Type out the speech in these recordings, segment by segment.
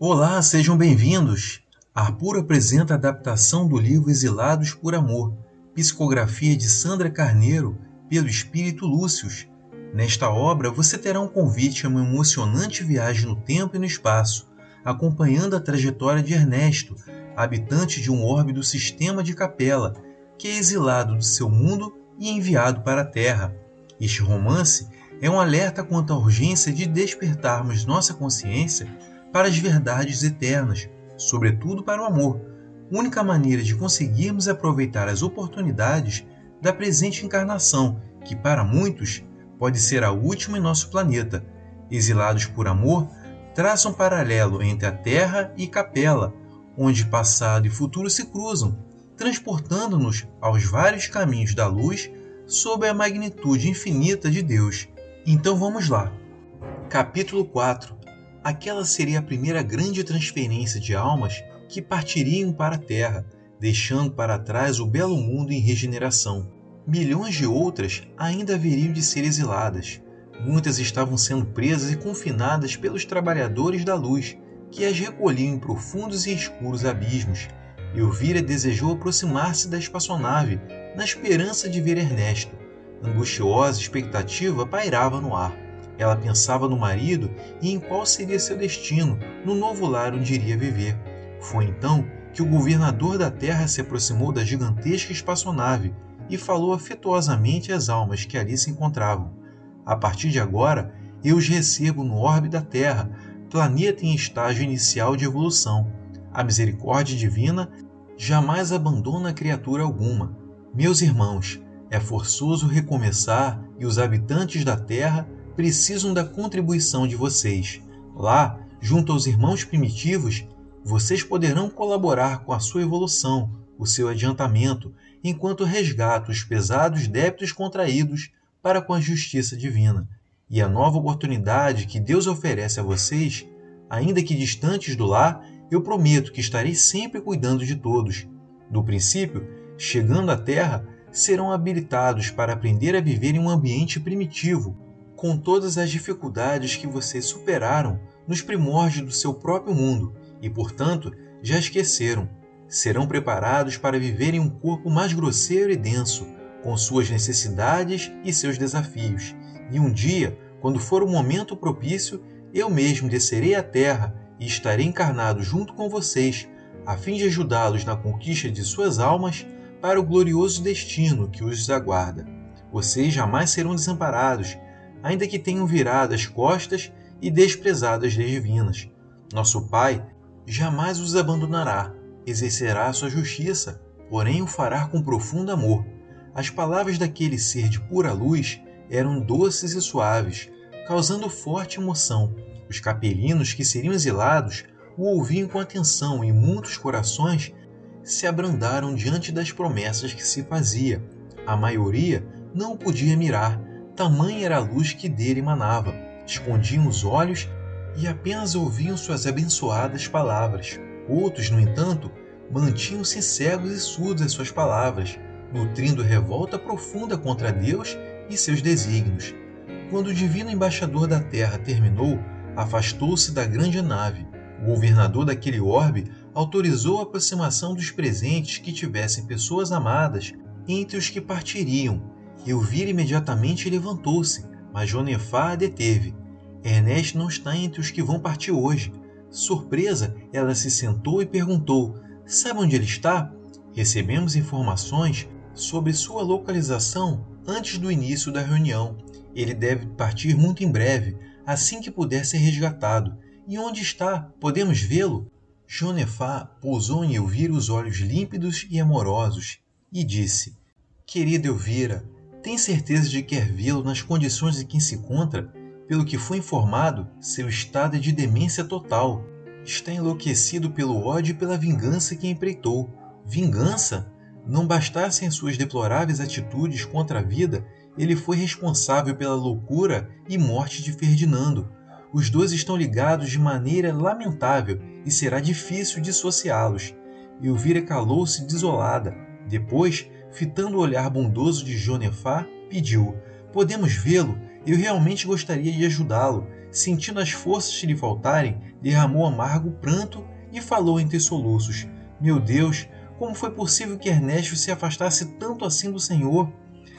Olá, sejam bem-vindos. Arpuro apresenta a adaptação do livro Exilados por Amor, psicografia de Sandra Carneiro, pelo Espírito Lúcius. Nesta obra, você terá um convite a uma emocionante viagem no tempo e no espaço, acompanhando a trajetória de Ernesto, habitante de um orbe do sistema de Capela, que é exilado do seu mundo e enviado para a Terra. Este romance é um alerta quanto à urgência de despertarmos nossa consciência para as verdades eternas, sobretudo para o amor, única maneira de conseguirmos aproveitar as oportunidades da presente encarnação, que para muitos pode ser a última em nosso planeta. Exilados por amor, traçam um paralelo entre a Terra e Capela, onde passado e futuro se cruzam, transportando-nos aos vários caminhos da luz sob a magnitude infinita de Deus. Então vamos lá. Capítulo 4 aquela seria a primeira grande transferência de almas que partiriam para a Terra, deixando para trás o belo mundo em regeneração. Milhões de outras ainda haveriam de ser exiladas. Muitas estavam sendo presas e confinadas pelos trabalhadores da luz, que as recolhiam em profundos e escuros abismos. Elvira desejou aproximar-se da espaçonave, na esperança de ver Ernesto. Angustiosa expectativa pairava no ar. Ela pensava no marido e em qual seria seu destino no novo lar onde iria viver. Foi então que o governador da terra se aproximou da gigantesca espaçonave e falou afetuosamente às almas que ali se encontravam. A partir de agora, eu os recebo no orbe da Terra, planeta em estágio inicial de evolução. A misericórdia divina jamais abandona criatura alguma. Meus irmãos, é forçoso recomeçar e os habitantes da Terra precisam da contribuição de vocês. Lá, junto aos irmãos primitivos, vocês poderão colaborar com a sua evolução, o seu adiantamento, enquanto resgatam os pesados débitos contraídos para com a justiça divina. E a nova oportunidade que Deus oferece a vocês, ainda que distantes do lar, eu prometo que estarei sempre cuidando de todos. Do princípio, chegando à Terra, serão habilitados para aprender a viver em um ambiente primitivo, com todas as dificuldades que vocês superaram nos primórdios do seu próprio mundo e, portanto, já esqueceram. Serão preparados para viver em um corpo mais grosseiro e denso, com suas necessidades e seus desafios. E um dia, quando for o momento propício, eu mesmo descerei à terra e estarei encarnado junto com vocês, a fim de ajudá-los na conquista de suas almas para o glorioso destino que os aguarda. Vocês jamais serão desamparados ainda que tenham virado as costas e desprezado as leis divinas. Nosso Pai jamais os abandonará, exercerá sua justiça, porém o fará com profundo amor. As palavras daquele ser de pura luz eram doces e suaves, causando forte emoção. Os capelinos que seriam exilados o ouviam com atenção e muitos corações se abrandaram diante das promessas que se fazia. A maioria não o podia mirar, Tamanha era a luz que dele emanava. Escondiam os olhos e apenas ouviam suas abençoadas palavras. Outros, no entanto, mantinham-se cegos e surdos às suas palavras, nutrindo revolta profunda contra Deus e seus desígnios. Quando o divino embaixador da terra terminou, afastou-se da grande nave. O governador daquele orbe autorizou a aproximação dos presentes que tivessem pessoas amadas entre os que partiriam Elvira imediatamente levantou-se, mas Jonefá a deteve. Ernest não está entre os que vão partir hoje. Surpresa, ela se sentou e perguntou: Sabe onde ele está? Recebemos informações sobre sua localização antes do início da reunião. Ele deve partir muito em breve, assim que puder ser resgatado. E onde está? Podemos vê-lo? Jonefá pousou em Elvira os olhos límpidos e amorosos e disse: Querida Elvira, tem certeza de que quer vê-lo nas condições em que se encontra? Pelo que foi informado, seu estado é de demência total. Está enlouquecido pelo ódio e pela vingança que empreitou. Vingança? Não bastassem suas deploráveis atitudes contra a vida, ele foi responsável pela loucura e morte de Ferdinando. Os dois estão ligados de maneira lamentável e será difícil dissociá-los. Elvira calou-se desolada. Depois, fitando o olhar bondoso de Jonefá, pediu: Podemos vê-lo? Eu realmente gostaria de ajudá-lo. Sentindo as forças lhe faltarem, derramou amargo pranto e falou entre soluços: Meu Deus, como foi possível que Ernesto se afastasse tanto assim do Senhor?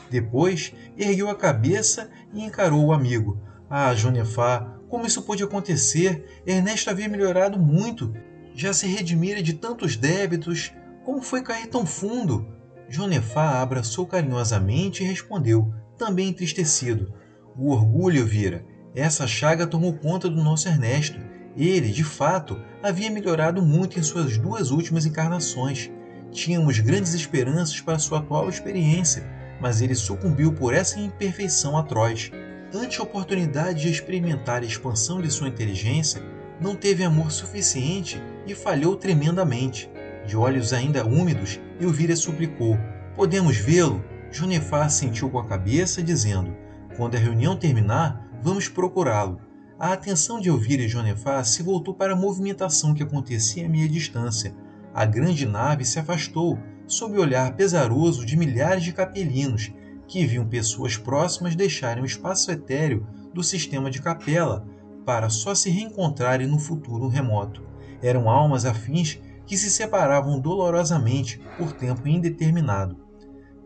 Depois, ergueu a cabeça e encarou o amigo. Ah, Jonefá, como isso pôde acontecer? Ernesto havia melhorado muito. Já se redimira de tantos débitos. Como foi cair tão fundo? Jonefá abraçou carinhosamente e respondeu, também entristecido: O orgulho, Vira. Essa chaga tomou conta do nosso Ernesto. Ele, de fato, havia melhorado muito em suas duas últimas encarnações. Tínhamos grandes esperanças para sua atual experiência, mas ele sucumbiu por essa imperfeição atroz. Ante a oportunidade de experimentar a expansão de sua inteligência, não teve amor suficiente e falhou tremendamente. De olhos ainda úmidos, Elvira suplicou: Podemos vê-lo? Junefá assentiu com a cabeça, dizendo: Quando a reunião terminar, vamos procurá-lo. A atenção de Elvira e Jonefá se voltou para a movimentação que acontecia à meia distância. A grande nave se afastou, sob o olhar pesaroso de milhares de capelinos que viam pessoas próximas deixarem o espaço etéreo do sistema de capela para só se reencontrarem no futuro remoto. Eram almas afins que se separavam dolorosamente por tempo indeterminado.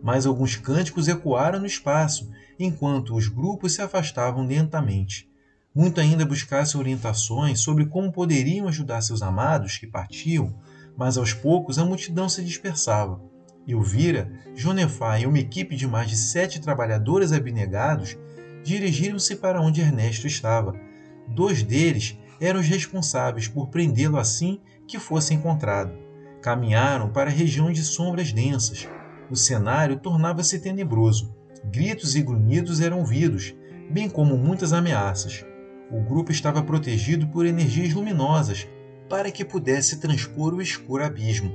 Mas alguns cânticos ecoaram no espaço, enquanto os grupos se afastavam lentamente. Muito ainda buscasse orientações sobre como poderiam ajudar seus amados que partiam, mas aos poucos a multidão se dispersava. Elvira, Jonefá e uma equipe de mais de sete trabalhadores abnegados dirigiram-se para onde Ernesto estava. Dois deles eram os responsáveis por prendê-lo assim que fosse encontrado. Caminharam para a região de sombras densas. O cenário tornava-se tenebroso. Gritos e grunhidos eram ouvidos, bem como muitas ameaças. O grupo estava protegido por energias luminosas para que pudesse transpor o escuro abismo.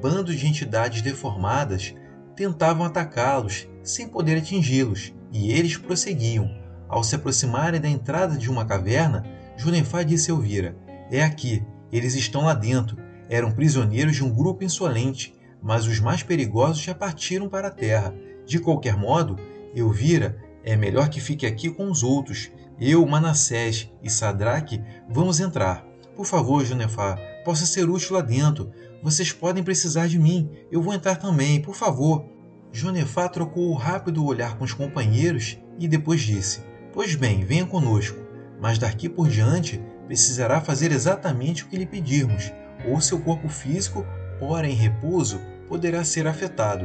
Bandos de entidades deformadas tentavam atacá-los sem poder atingi-los, e eles prosseguiam. Ao se aproximarem da entrada de uma caverna, Junefá disse a Elvira: É aqui, eles estão lá dentro. Eram prisioneiros de um grupo insolente, mas os mais perigosos já partiram para a terra. De qualquer modo, Elvira, é melhor que fique aqui com os outros. Eu, Manassés e Sadraque vamos entrar. Por favor, Junefá, possa ser útil lá dentro. Vocês podem precisar de mim. Eu vou entrar também, por favor. Jonefá trocou o rápido olhar com os companheiros e depois disse: Pois bem, venha conosco, mas daqui por diante precisará fazer exatamente o que lhe pedirmos, ou seu corpo físico, ora em repouso, poderá ser afetado.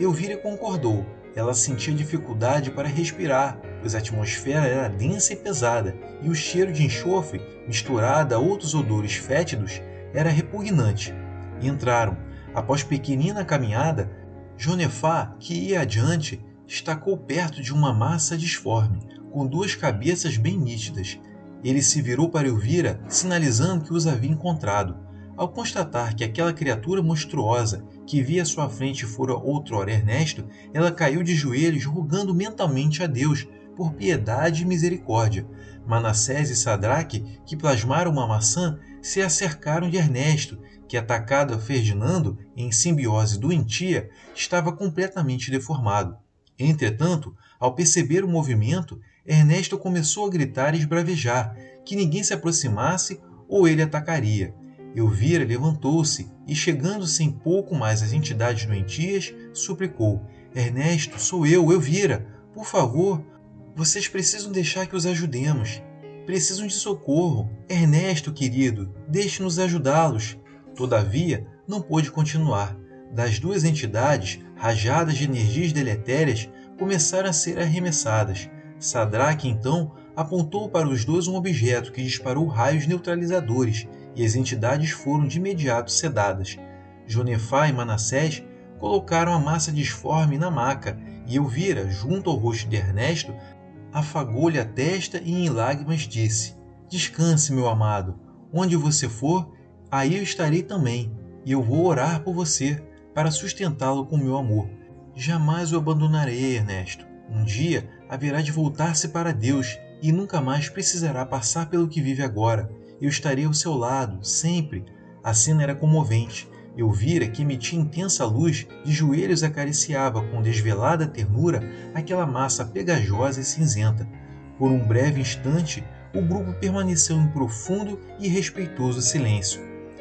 Elvira concordou, ela sentia dificuldade para respirar, pois a atmosfera era densa e pesada, e o cheiro de enxofre, misturado a outros odores fétidos, era repugnante. Entraram. Após pequenina caminhada, Jonefá, que ia adiante, estacou perto de uma massa disforme, com duas cabeças bem nítidas. Ele se virou para Elvira, sinalizando que os havia encontrado. Ao constatar que aquela criatura monstruosa que via à sua frente fora outrora Ernesto, ela caiu de joelhos rogando mentalmente a Deus por piedade e misericórdia. Manassés e Sadraque, que plasmaram uma maçã, se acercaram de Ernesto, que, atacado a Ferdinando em simbiose doentia, estava completamente deformado. Entretanto, ao perceber o movimento, Ernesto começou a gritar e esbravejar que ninguém se aproximasse ou ele atacaria. Elvira levantou-se e, chegando-se em pouco mais às entidades doentias, suplicou: Ernesto, sou eu, Elvira. Por favor, vocês precisam deixar que os ajudemos. Precisam de socorro. Ernesto, querido, deixe-nos ajudá-los. Todavia, não pôde continuar. Das duas entidades, rajadas de energias deletérias começaram a ser arremessadas. Sadraque, então, apontou para os dois um objeto que disparou raios neutralizadores e as entidades foram de imediato sedadas. Jonefá e Manassés colocaram a massa disforme na maca e Elvira, junto ao rosto de Ernesto, afagou-lhe a testa e em lágrimas disse: Descanse, meu amado. Onde você for, aí eu estarei também, e eu vou orar por você para sustentá-lo com meu amor. Jamais o abandonarei, Ernesto. Um dia haverá de voltar-se para Deus e nunca mais precisará passar pelo que vive agora. Eu estarei ao seu lado, sempre. A cena era comovente. Eu vira que emitia intensa luz, de joelhos acariciava com desvelada ternura aquela massa pegajosa e cinzenta. Por um breve instante, o grupo permaneceu em profundo e respeitoso silêncio.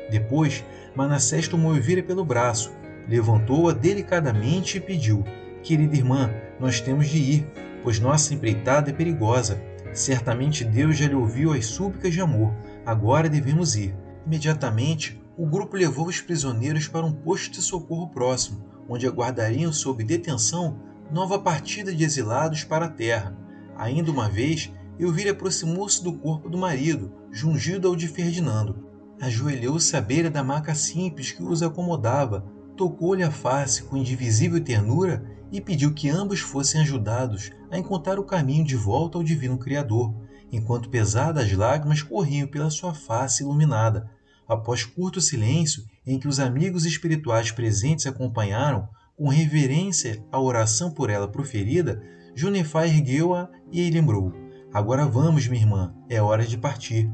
Depois, Manassés tomou Elvira pelo braço, levantou-a delicadamente e pediu: Querida irmã, nós temos de ir, pois nossa empreitada é perigosa. Certamente Deus já lhe ouviu as súplicas de amor. Agora devemos ir. Imediatamente, o grupo levou os prisioneiros para um posto de socorro próximo, onde aguardariam sob detenção nova partida de exilados para a terra. Ainda uma vez, Elvira aproximou-se do corpo do marido, jungido ao de Ferdinando. Ajoelhou-se à beira da maca simples que os acomodava, tocou-lhe a face com indivisível ternura e pediu que ambos fossem ajudados a encontrar o caminho de volta ao Divino Criador, enquanto pesadas lágrimas corriam pela sua face iluminada. Após curto silêncio, em que os amigos espirituais presentes acompanharam, com reverência a oração por ela proferida, Junefá ergueu-a e lembrou: Agora vamos, minha irmã, é hora de partir.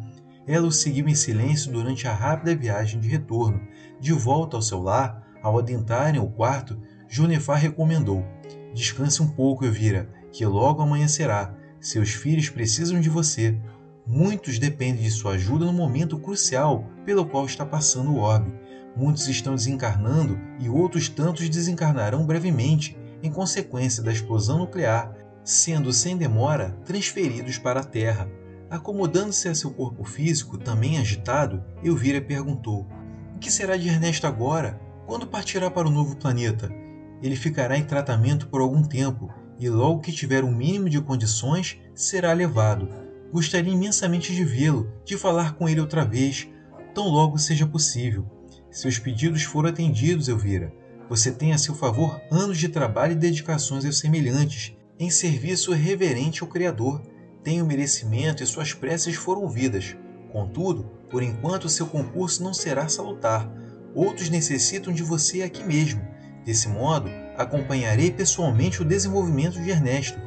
Ela o seguiu em silêncio durante a rápida viagem de retorno. De volta ao seu lar, ao adentrarem o quarto, Junefá recomendou: Descanse um pouco, Elvira, que logo amanhecerá. Seus filhos precisam de você. Muitos dependem de sua ajuda no momento crucial pelo qual está passando o orbe. Muitos estão desencarnando e outros tantos desencarnarão brevemente em consequência da explosão nuclear, sendo sem demora transferidos para a Terra. Acomodando-se a seu corpo físico, também agitado, Elvira perguntou: O que será de Ernesto agora? Quando partirá para o novo planeta? Ele ficará em tratamento por algum tempo e, logo que tiver o um mínimo de condições, será levado Gostaria imensamente de vê-lo, de falar com ele outra vez, tão logo seja possível. Seus pedidos foram atendidos, Elvira. Você tem a seu favor anos de trabalho e dedicações aos semelhantes, em serviço reverente ao Criador. Tem o merecimento e suas preces foram ouvidas. Contudo, por enquanto seu concurso não será salutar. Outros necessitam de você aqui mesmo. Desse modo, acompanharei pessoalmente o desenvolvimento de Ernesto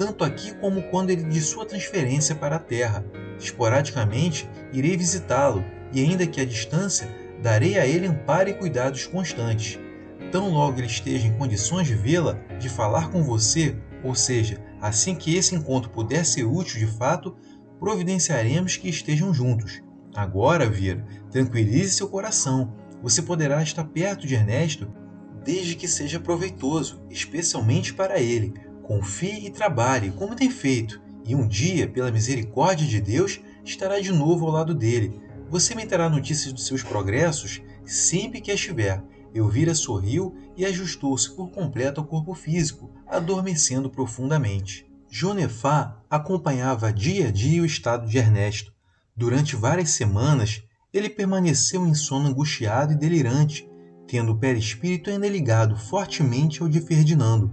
tanto aqui como quando ele de sua transferência para a Terra. Esporadicamente, irei visitá-lo e, ainda que à distância, darei a ele amparo e cuidados constantes. Tão logo ele esteja em condições de vê-la, de falar com você, ou seja, assim que esse encontro puder ser útil de fato, providenciaremos que estejam juntos. Agora, Vira, tranquilize seu coração. Você poderá estar perto de Ernesto desde que seja proveitoso, especialmente para ele, Confie e trabalhe como tem feito, e um dia, pela misericórdia de Deus, estará de novo ao lado dele. Você me terá notícias dos seus progressos sempre que estiver. Elvira sorriu e ajustou-se por completo ao corpo físico, adormecendo profundamente. Jonefá acompanhava dia a dia o estado de Ernesto. Durante várias semanas, ele permaneceu em sono angustiado e delirante, tendo o perispírito ainda ligado fortemente ao de Ferdinando.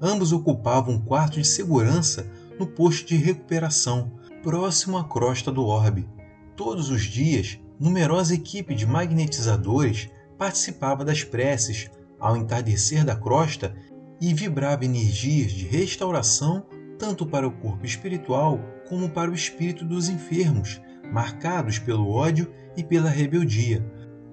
Ambos ocupavam um quarto de segurança no posto de recuperação, próximo à crosta do orbe. Todos os dias, numerosa equipe de magnetizadores participava das preces ao entardecer da crosta e vibrava energias de restauração tanto para o corpo espiritual como para o espírito dos enfermos, marcados pelo ódio e pela rebeldia,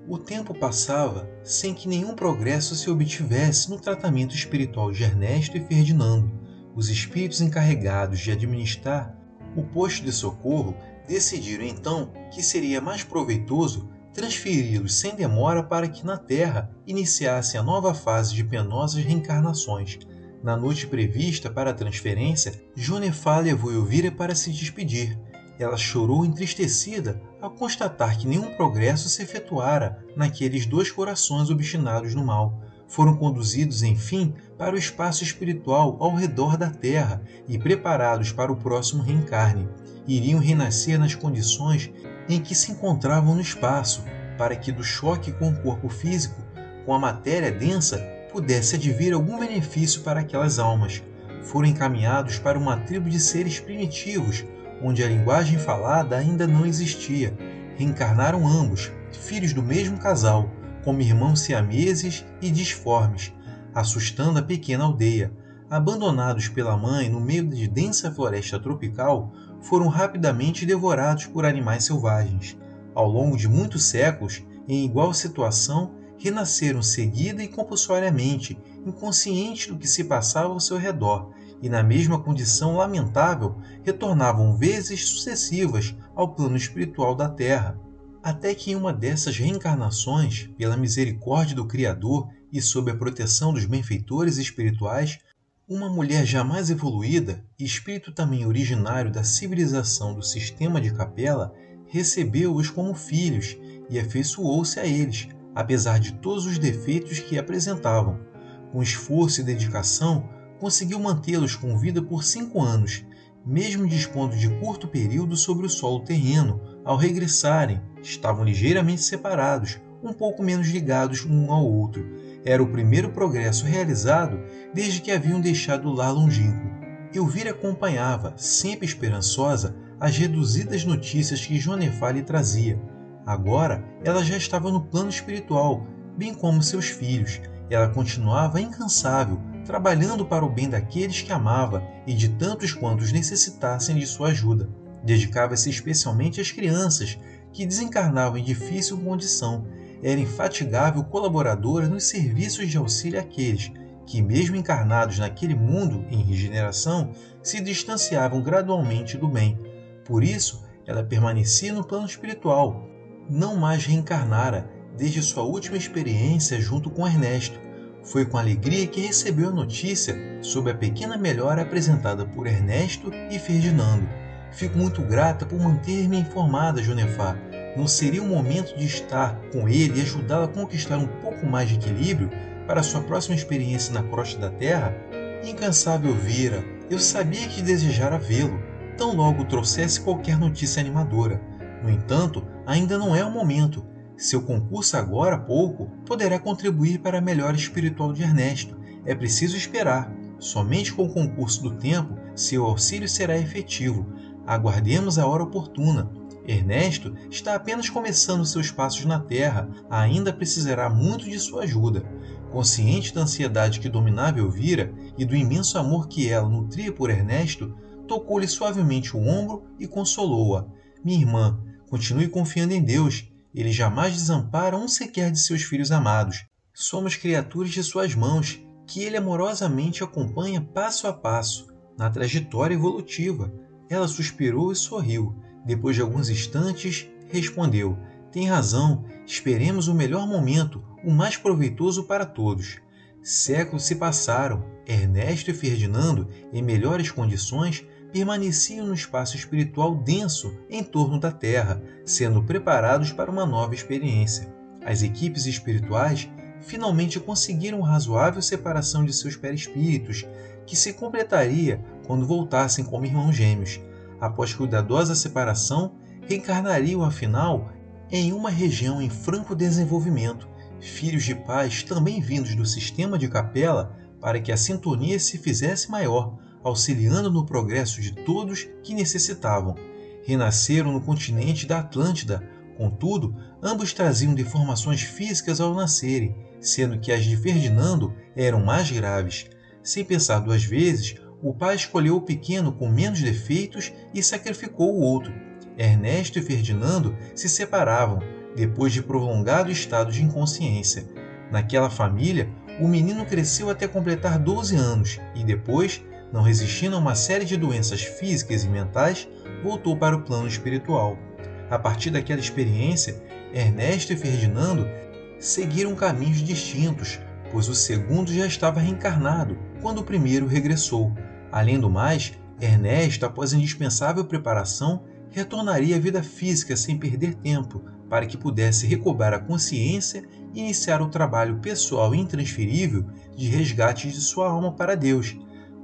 o tempo passava sem que nenhum progresso se obtivesse no tratamento espiritual de Ernesto e Ferdinando. Os espíritos encarregados de administrar o posto de socorro decidiram então que seria mais proveitoso transferi-los sem demora para que na Terra iniciassem a nova fase de penosas reencarnações. Na noite prevista para a transferência, Jonefá levou Elvira para se despedir ela chorou entristecida ao constatar que nenhum progresso se efetuara naqueles dois corações obstinados no mal. Foram conduzidos, enfim, para o espaço espiritual ao redor da Terra e preparados para o próximo reencarne. Iriam renascer nas condições em que se encontravam no espaço, para que do choque com o corpo físico, com a matéria densa, pudesse advir algum benefício para aquelas almas. Foram encaminhados para uma tribo de seres primitivos onde a linguagem falada ainda não existia. Reencarnaram ambos, filhos do mesmo casal, como irmãos siameses e disformes, assustando a pequena aldeia. Abandonados pela mãe no meio de densa floresta tropical, foram rapidamente devorados por animais selvagens. Ao longo de muitos séculos, em igual situação, renasceram seguida e compulsoriamente, inconscientes do que se passava ao seu redor, e, na mesma condição lamentável, retornavam vezes sucessivas ao plano espiritual da Terra, até que em uma dessas reencarnações, pela misericórdia do Criador e sob a proteção dos benfeitores espirituais, uma mulher jamais evoluída, espírito também originário da civilização do sistema de capela, recebeu-os como filhos e afeiçoou-se a eles, apesar de todos os defeitos que apresentavam. Com esforço e dedicação, conseguiu mantê-los com vida por cinco anos, mesmo dispondo de curto período sobre o solo terreno. Ao regressarem, estavam ligeiramente separados, um pouco menos ligados um ao outro. Era o primeiro progresso realizado desde que haviam deixado o lar longínquo. Elvira acompanhava, sempre esperançosa, as reduzidas notícias que Jonefá lhe trazia. Agora ela já estava no plano espiritual, bem como seus filhos. Ela continuava incansável, trabalhando para o bem daqueles que amava e de tantos quantos necessitassem de sua ajuda. Dedicava-se especialmente às crianças, que desencarnavam em difícil condição. Era infatigável colaboradora nos serviços de auxílio àqueles que, mesmo encarnados naquele mundo em regeneração, se distanciavam gradualmente do bem. Por isso, ela permanecia no plano espiritual, não mais reencarnara desde sua última experiência junto com Ernesto. Foi com alegria que recebeu a notícia sobre a pequena melhora apresentada por Ernesto e Ferdinando. Fico muito grata por manter-me informada, Jonefá. Não seria o momento de estar com ele e ajudá-la a conquistar um pouco mais de equilíbrio para sua próxima experiência na crosta da Terra? Incansável Vira, eu sabia que desejara vê-lo, tão logo trouxesse qualquer notícia animadora. No entanto, ainda não é o momento. Seu concurso agora há pouco poderá contribuir para a melhora espiritual de Ernesto. É preciso esperar. Somente com o concurso do tempo seu auxílio será efetivo. Aguardemos a hora oportuna. Ernesto está apenas começando seus passos na Terra, ainda precisará muito de sua ajuda. Consciente da ansiedade que dominava Elvira e do imenso amor que ela nutria por Ernesto, tocou-lhe suavemente o ombro e consolou-a. Minha irmã, Continue confiando em Deus. Ele jamais desampara um sequer de seus filhos amados. Somos criaturas de suas mãos, que ele amorosamente acompanha passo a passo, na trajetória evolutiva. Ela suspirou e sorriu. Depois de alguns instantes, respondeu: Tem razão, esperemos o melhor momento, o mais proveitoso para todos. Séculos se passaram. Ernesto e Ferdinando, em melhores condições, permaneciam no espaço espiritual denso em torno da Terra, sendo preparados para uma nova experiência. As equipes espirituais finalmente conseguiram razoável separação de seus perispíritos, que se completaria quando voltassem como irmãos gêmeos. Após cuidadosa separação, reencarnariam afinal em uma região em franco desenvolvimento, filhos de pais também vindos do sistema de capela para que a sintonia se fizesse maior, auxiliando no progresso de todos que necessitavam. Renasceram no continente da Atlântida, contudo, ambos traziam deformações físicas ao nascerem, sendo que as de Ferdinando eram mais graves. Sem pensar duas vezes, o pai escolheu o pequeno com menos defeitos e sacrificou o outro. Ernesto e Ferdinando se separavam, depois de prolongado estado de inconsciência. Naquela família, o menino cresceu até completar 12 anos e depois não resistindo a uma série de doenças físicas e mentais, voltou para o plano espiritual. A partir daquela experiência, Ernesto e Ferdinando seguiram caminhos distintos, pois o segundo já estava reencarnado quando o primeiro regressou. Além do mais, Ernesto, após indispensável preparação, retornaria à vida física sem perder tempo, para que pudesse recobrar a consciência e iniciar o trabalho pessoal intransferível de resgate de sua alma para Deus,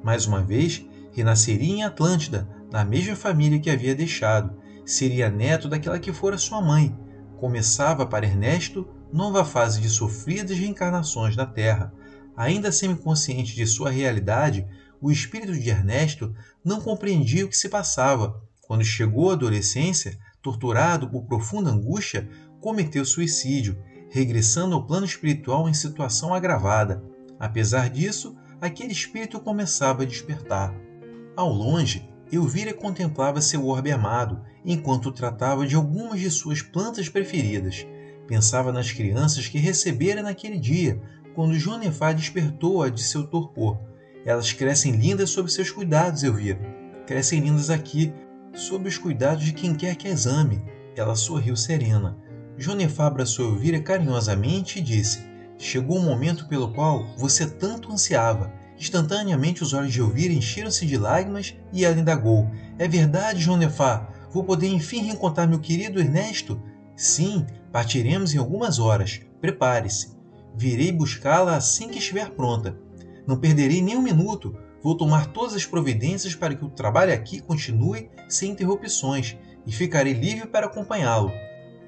mais uma vez, renasceria em Atlântida, na mesma família que havia deixado. Seria neto daquela que fora sua mãe. Começava para Ernesto nova fase de sofridas reencarnações na Terra. Ainda semi-consciente de sua realidade, o espírito de Ernesto não compreendia o que se passava. Quando chegou à adolescência, torturado por profunda angústia, cometeu suicídio, regressando ao plano espiritual em situação agravada. Apesar disso, aquele espírito começava a despertar. Ao longe, Elvira contemplava seu orbe amado, enquanto tratava de algumas de suas plantas preferidas. Pensava nas crianças que recebera naquele dia, quando Jonefá despertou-a de seu torpor. Elas crescem lindas sob seus cuidados, Elvira. Crescem lindas aqui, sob os cuidados de quem quer que as ame. Ela sorriu serena. Jonefá abraçou Elvira carinhosamente e disse: Chegou o momento pelo qual você tanto ansiava. Instantaneamente os olhos de Elvira encheram-se de lágrimas e ela indagou: É verdade, Jonefá? Vou poder enfim reencontrar meu querido Ernesto? Sim, partiremos em algumas horas. Prepare-se. Virei buscá-la assim que estiver pronta. Não perderei nem um minuto. Vou tomar todas as providências para que o trabalho aqui continue sem interrupções e ficarei livre para acompanhá-lo.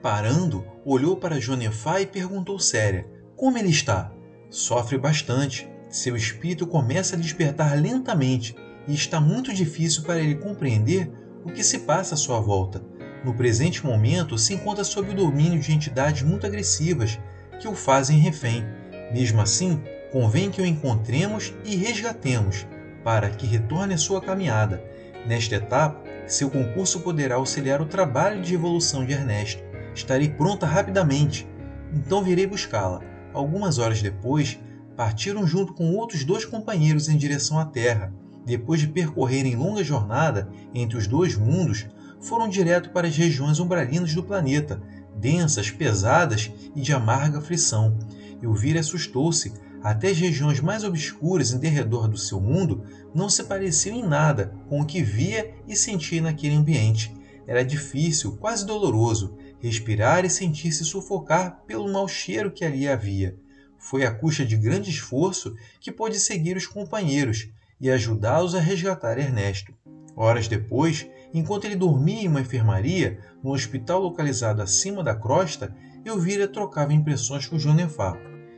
Parando, olhou para Jonefá e perguntou séria: Como ele está? Sofre bastante. Seu espírito começa a despertar lentamente e está muito difícil para ele compreender o que se passa à sua volta. No presente momento, se encontra sob o domínio de entidades muito agressivas que o fazem refém. Mesmo assim, convém que o encontremos e resgatemos, para que retorne à sua caminhada. Nesta etapa, seu concurso poderá auxiliar o trabalho de evolução de Ernesto. Estarei pronta rapidamente, então virei buscá-la. Algumas horas depois, partiram junto com outros dois companheiros em direção à Terra. Depois de percorrerem longa jornada entre os dois mundos, foram direto para as regiões umbralinas do planeta, densas, pesadas e de amarga aflição. Elvira assustou-se. Até as regiões mais obscuras em derredor do seu mundo não se pareciam em nada com o que via e sentia naquele ambiente. Era difícil, quase doloroso, respirar e sentir-se sufocar pelo mau cheiro que ali havia. Foi à custa de grande esforço que pôde seguir os companheiros e ajudá-los a resgatar Ernesto. Horas depois, enquanto ele dormia em uma enfermaria no hospital localizado acima da crosta, Elvira trocava impressões com Jonefá.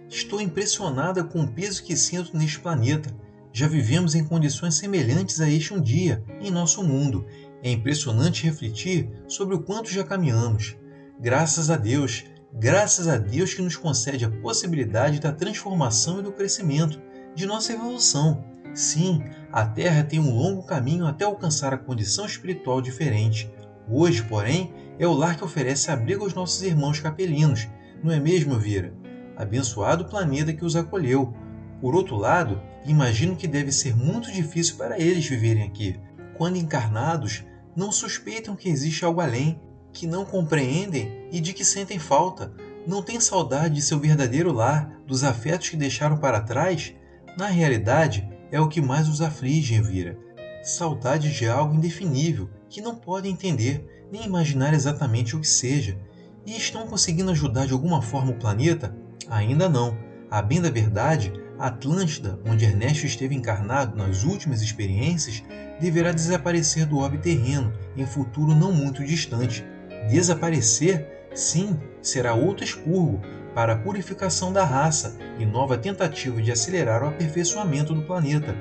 Estou impressionada com o peso que sinto neste planeta. Já vivemos em condições semelhantes a este um dia, em nosso mundo. É impressionante refletir sobre o quanto já caminhamos. Graças a Deus, Graças a Deus que nos concede a possibilidade da transformação e do crescimento, de nossa evolução. Sim, a Terra tem um longo caminho até alcançar a condição espiritual diferente. Hoje, porém, é o lar que oferece abrigo aos nossos irmãos capelinos, não é mesmo, Vira? Abençoado planeta que os acolheu. Por outro lado, imagino que deve ser muito difícil para eles viverem aqui. Quando encarnados, não suspeitam que existe algo além que não compreendem e de que sentem falta. Não têm saudade de seu verdadeiro lar, dos afetos que deixaram para trás? Na realidade, é o que mais os aflige, Elvira. Saudade de algo indefinível, que não podem entender nem imaginar exatamente o que seja. E estão conseguindo ajudar de alguma forma o planeta? Ainda não. A bem da verdade, Atlântida, onde Ernesto esteve encarnado nas últimas experiências, deverá desaparecer do orbe terreno em futuro não muito distante, Desaparecer, sim, será outro expurgo para a purificação da raça e nova tentativa de acelerar o aperfeiçoamento do planeta.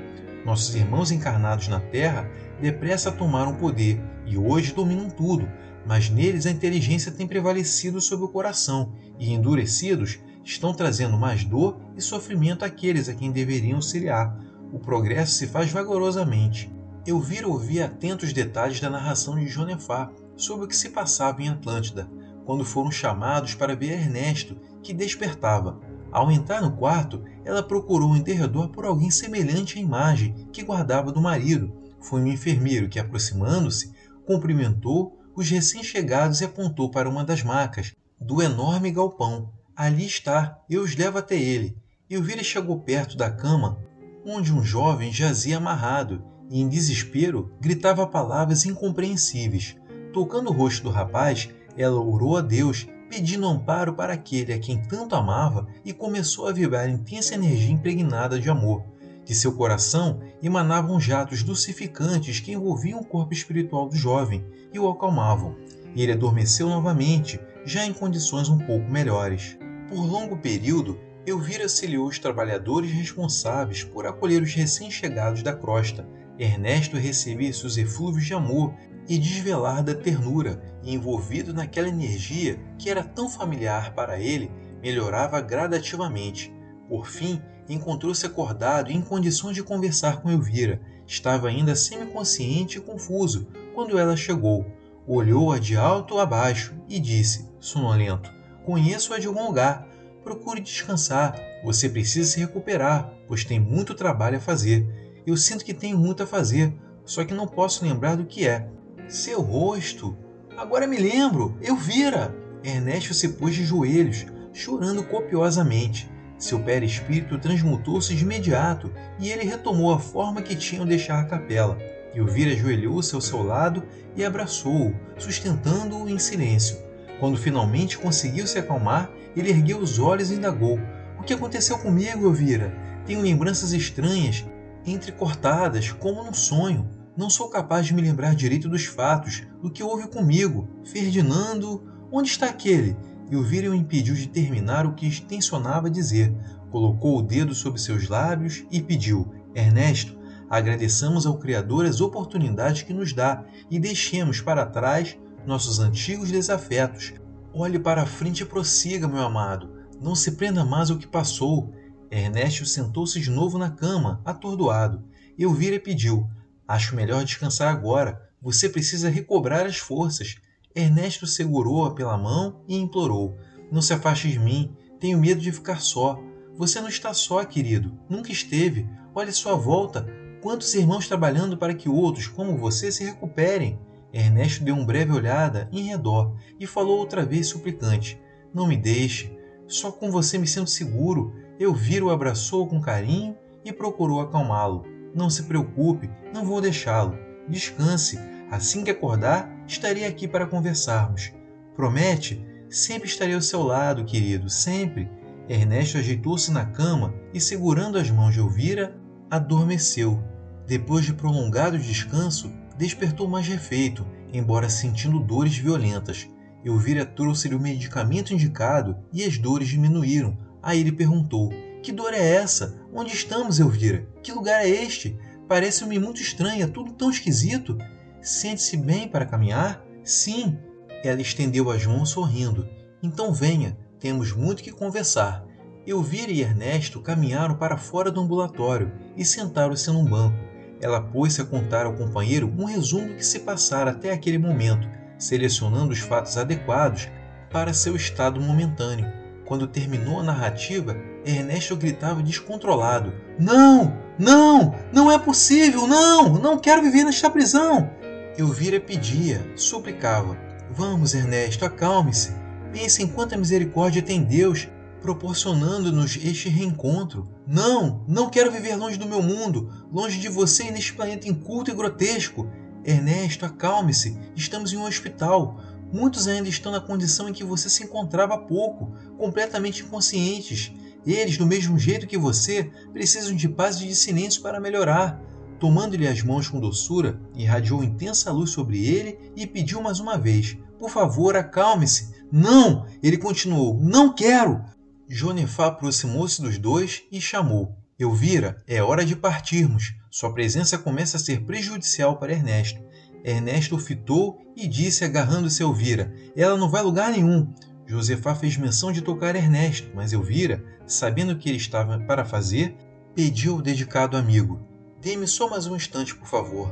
Nossos irmãos encarnados na Terra depressa tomaram poder e hoje dominam tudo, mas neles a inteligência tem prevalecido sobre o coração e, endurecidos, estão trazendo mais dor e sofrimento àqueles a quem deveriam auxiliar. O progresso se faz vagarosamente. Eu vira ouvir atento os detalhes da narração de Jonefá, sobre o que se passava em Atlântida, quando foram chamados para ver Ernesto, que despertava. Ao entrar no quarto, ela procurou em derredor por alguém semelhante à imagem que guardava do marido. Foi um enfermeiro que, aproximando-se, cumprimentou os recém-chegados e apontou para uma das macas do enorme galpão. Ali está, eu os levo até ele. Elvira chegou perto da cama, onde um jovem jazia amarrado e, em desespero, gritava palavras incompreensíveis. Tocando o rosto do rapaz, ela orou a Deus, pedindo amparo para aquele a quem tanto amava e começou a vibrar intensa energia impregnada de amor. De seu coração emanavam jatos dulcificantes que envolviam o corpo espiritual do jovem e o acalmavam. Ele adormeceu novamente, já em condições um pouco melhores. Por longo período, Elvira auxiliou os trabalhadores responsáveis por acolher os recém-chegados da crosta. Ernesto recebia seus eflúvios de amor e desvelar da ternura, e envolvido naquela energia que era tão familiar para ele, melhorava gradativamente. Por fim, encontrou-se acordado e em condições de conversar com Elvira. Estava ainda semiconsciente e confuso quando ela chegou. Olhou-a de alto a baixo e disse, sonolento: Conheço-a de algum lugar. procure descansar. Você precisa se recuperar, pois tem muito trabalho a fazer. Eu sinto que tenho muito a fazer, só que não posso lembrar do que é. Seu rosto. Agora me lembro, eu vira. Ernesto se pôs de joelhos, chorando copiosamente. Seu perispírito transmutou-se de imediato e ele retomou a forma que tinha ao deixar a capela. Elvira ajoelhou-se ao seu lado e abraçou-o, sustentando-o em silêncio. Quando finalmente conseguiu se acalmar, ele ergueu os olhos e indagou: O que aconteceu comigo, Elvira? Tenho lembranças estranhas, entrecortadas, como num sonho. Não sou capaz de me lembrar direito dos fatos, do que houve comigo. Ferdinando, onde está aquele? Elvira o impediu de terminar o que intencionava dizer. Colocou o dedo sobre seus lábios e pediu: Ernesto, agradeçamos ao Criador as oportunidades que nos dá e deixemos para trás nossos antigos desafetos. Olhe para a frente e prossiga, meu amado. Não se prenda mais ao que passou. Ernesto sentou-se de novo na cama, atordoado. Elvira pediu: Acho melhor descansar agora. Você precisa recobrar as forças. Ernesto segurou-a pela mão e implorou: Não se afaste de mim. Tenho medo de ficar só. Você não está só, querido. Nunca esteve. Olhe sua volta. Quantos irmãos trabalhando para que outros, como você, se recuperem? Ernesto deu uma breve olhada em redor e falou outra vez suplicante: Não me deixe. Só com você me sinto seguro. Elvira o abraçou com carinho e procurou acalmá-lo. Não se preocupe, não vou deixá-lo. Descanse. Assim que acordar, estarei aqui para conversarmos. Promete? Sempre estarei ao seu lado, querido, sempre. Ernesto ajeitou-se na cama e, segurando as mãos de Elvira, adormeceu. Depois de prolongado descanso, despertou mais refeito, embora sentindo dores violentas. Elvira trouxe-lhe o medicamento indicado e as dores diminuíram. Aí ele perguntou: Que dor é essa? Onde estamos, Elvira? Que lugar é este? Parece-me muito estranho, tudo tão esquisito. Sente-se bem para caminhar? Sim. Ela estendeu as mãos sorrindo. Então venha, temos muito que conversar. Elvira e Ernesto caminharam para fora do ambulatório e sentaram-se num banco. Ela pôs-se a contar ao companheiro um resumo do que se passara até aquele momento, selecionando os fatos adequados para seu estado momentâneo. Quando terminou a narrativa, Ernesto gritava descontrolado: Não! Não! Não é possível! Não! Não quero viver nesta prisão! Elvira pedia, suplicava: Vamos, Ernesto, acalme-se. Pense em quanta misericórdia tem Deus proporcionando-nos este reencontro. Não, não quero viver longe do meu mundo, longe de você e neste planeta inculto e grotesco. Ernesto, acalme-se. Estamos em um hospital. Muitos ainda estão na condição em que você se encontrava há pouco, completamente inconscientes. Eles, do mesmo jeito que você, precisam de paz e de silêncio para melhorar. Tomando-lhe as mãos com doçura, irradiou intensa luz sobre ele e pediu mais uma vez: Por favor, acalme-se. Não! Ele continuou: Não quero! Jonefá aproximou-se dos dois e chamou: Elvira, é hora de partirmos. Sua presença começa a ser prejudicial para Ernesto. Ernesto o fitou e disse, agarrando-se a Elvira: Ela não vai lugar nenhum. Josefá fez menção de tocar Ernesto, mas Elvira, sabendo o que ele estava para fazer, pediu ao dedicado amigo: Dê-me só mais um instante, por favor.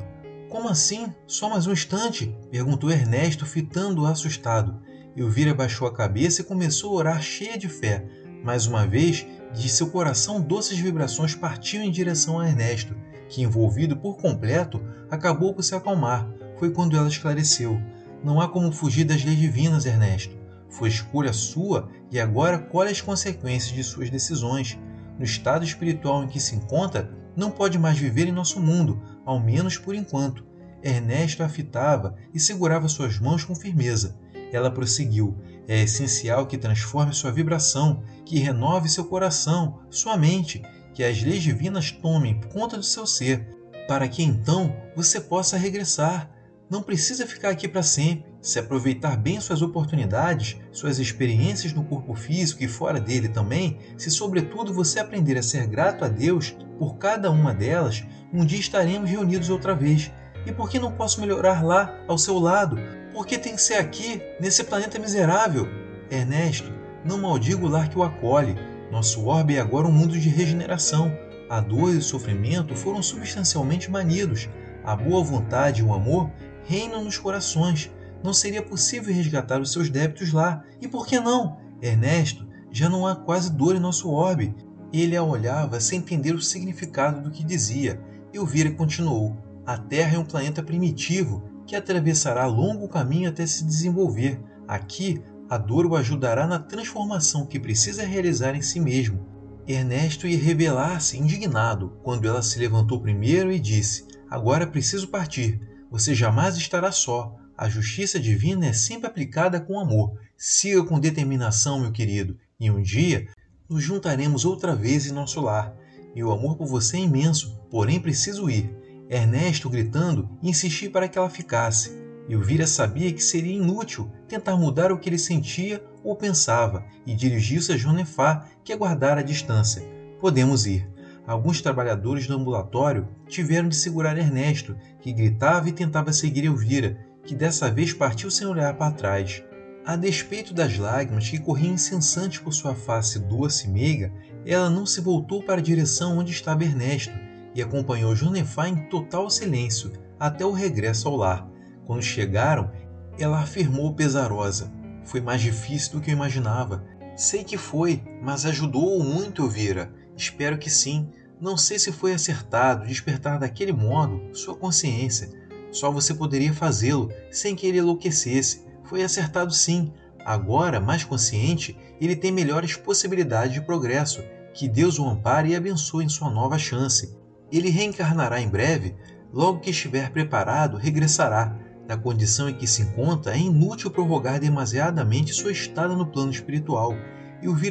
Como assim? Só mais um instante? perguntou Ernesto, fitando-o assustado. Elvira baixou a cabeça e começou a orar cheia de fé. Mais uma vez, de seu coração doces vibrações partiam em direção a Ernesto, que, envolvido por completo, acabou por se acalmar. Foi quando ela esclareceu: Não há como fugir das leis divinas, Ernesto. Foi escolha sua e agora colhe as consequências de suas decisões. No estado espiritual em que se encontra, não pode mais viver em nosso mundo, ao menos por enquanto. Ernesto a fitava e segurava suas mãos com firmeza. Ela prosseguiu: é essencial que transforme sua vibração, que renove seu coração, sua mente, que as leis divinas tomem conta do seu ser, para que então você possa regressar. Não precisa ficar aqui para sempre. Se aproveitar bem suas oportunidades, suas experiências no corpo físico e fora dele também, se sobretudo você aprender a ser grato a Deus por cada uma delas, um dia estaremos reunidos outra vez. E por que não posso melhorar lá, ao seu lado, por que tem que ser aqui, nesse planeta miserável? Ernesto, não maldiga o lar que o acolhe. Nosso orbe é agora um mundo de regeneração. A dor e o sofrimento foram substancialmente manidos. A boa vontade e o amor reinam nos corações. Não seria possível resgatar os seus débitos lá. E por que não? Ernesto, Já não há quase dor em nosso orbe. Ele a olhava sem entender o significado do que dizia. Elvira continuou: A Terra é um planeta primitivo que atravessará longo caminho até se desenvolver. Aqui, a dor o ajudará na transformação que precisa realizar em si mesmo. Ernesto ia revelar-se indignado quando ela se levantou primeiro e disse: Agora preciso partir. Você jamais estará só. A justiça divina é sempre aplicada com amor. Siga com determinação, meu querido, e um dia nos juntaremos outra vez em nosso lar. Meu amor por você é imenso, porém preciso ir. Ernesto, gritando, insistia para que ela ficasse. Elvira sabia que seria inútil tentar mudar o que ele sentia ou pensava e dirigiu-se a Jonefá, que aguardara a distância. Podemos ir. Alguns trabalhadores do ambulatório tiveram de segurar Ernesto, que gritava e tentava seguir Elvira, que dessa vez partiu sem olhar para trás. A despeito das lágrimas que corriam incessantes por sua face doce e meiga, ela não se voltou para a direção onde estava Ernesto e acompanhou Jonefá em total silêncio até o regresso ao lar. Quando chegaram, ela afirmou pesarosa: Foi mais difícil do que eu imaginava. Sei que foi, mas ajudou-o muito, Elvira. Espero que sim. Não sei se foi acertado despertar daquele modo sua consciência. Só você poderia fazê-lo sem que ele enlouquecesse. Foi acertado sim. Agora, mais consciente, ele tem melhores possibilidades de progresso. Que Deus o ampare e abençoe em sua nova chance. Ele reencarnará em breve. Logo que estiver preparado, regressará. Na condição em que se encontra, é inútil prorrogar demasiadamente sua estada no plano espiritual.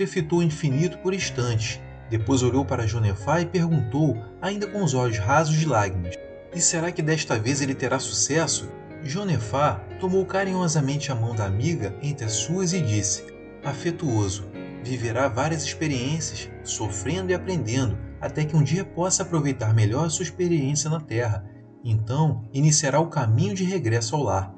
Fitou o infinito por instantes depois olhou para Jonefá e perguntou, ainda com os olhos rasos de lágrimas: E será que desta vez ele terá sucesso? Jonefá tomou carinhosamente a mão da amiga entre as suas e disse, afetuoso: Viverá várias experiências, sofrendo e aprendendo, até que um dia possa aproveitar melhor sua experiência na Terra. Então, iniciará o caminho de regresso ao lar.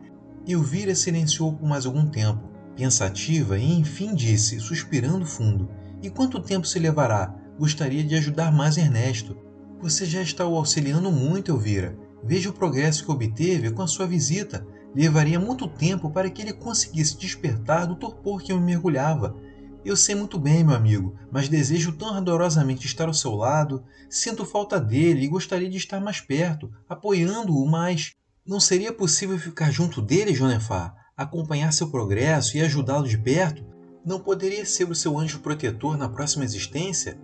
Elvira silenciou por mais algum tempo, pensativa, e enfim disse, suspirando fundo: E quanto tempo se levará? Gostaria de ajudar mais Ernesto. Você já está o auxiliando muito, Elvira. Veja o progresso que obteve com a sua visita. Levaria muito tempo para que ele conseguisse despertar do torpor que eu me mergulhava. Eu sei muito bem, meu amigo, mas desejo tão ardorosamente estar ao seu lado. Sinto falta dele e gostaria de estar mais perto, apoiando-o mais. Não seria possível ficar junto dele, Jonefá? Acompanhar seu progresso e ajudá-lo de perto? Não poderia ser o seu anjo protetor na próxima existência?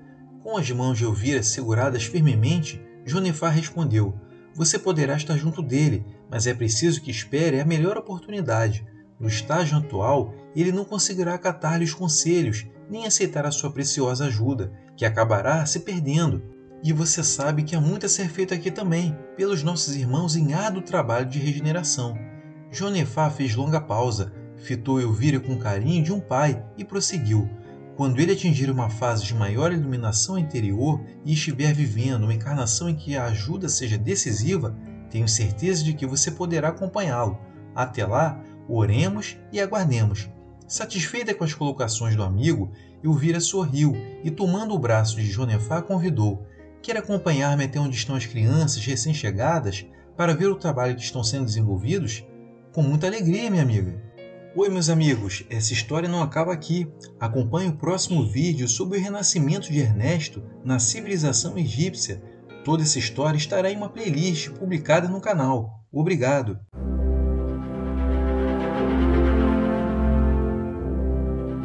Com as mãos de Elvira seguradas firmemente, Jonefar respondeu: Você poderá estar junto dele, mas é preciso que espere a melhor oportunidade. No estágio atual, ele não conseguirá acatar-lhe os conselhos, nem aceitar a sua preciosa ajuda, que acabará se perdendo. E você sabe que há muito a ser feito aqui também, pelos nossos irmãos em árduo trabalho de regeneração. Jonefá fez longa pausa, fitou Elvira com carinho de um pai e prosseguiu. Quando ele atingir uma fase de maior iluminação interior e estiver vivendo uma encarnação em que a ajuda seja decisiva, tenho certeza de que você poderá acompanhá-lo. Até lá, oremos e aguardemos. Satisfeita com as colocações do amigo, Elvira sorriu e, tomando o braço de Jonefá, convidou: Quer acompanhar-me até onde estão as crianças recém-chegadas para ver o trabalho que estão sendo desenvolvidos? Com muita alegria, minha amiga. Oi, meus amigos, essa história não acaba aqui. Acompanhe o próximo vídeo sobre o renascimento de Ernesto na civilização egípcia. Toda essa história estará em uma playlist publicada no canal. Obrigado!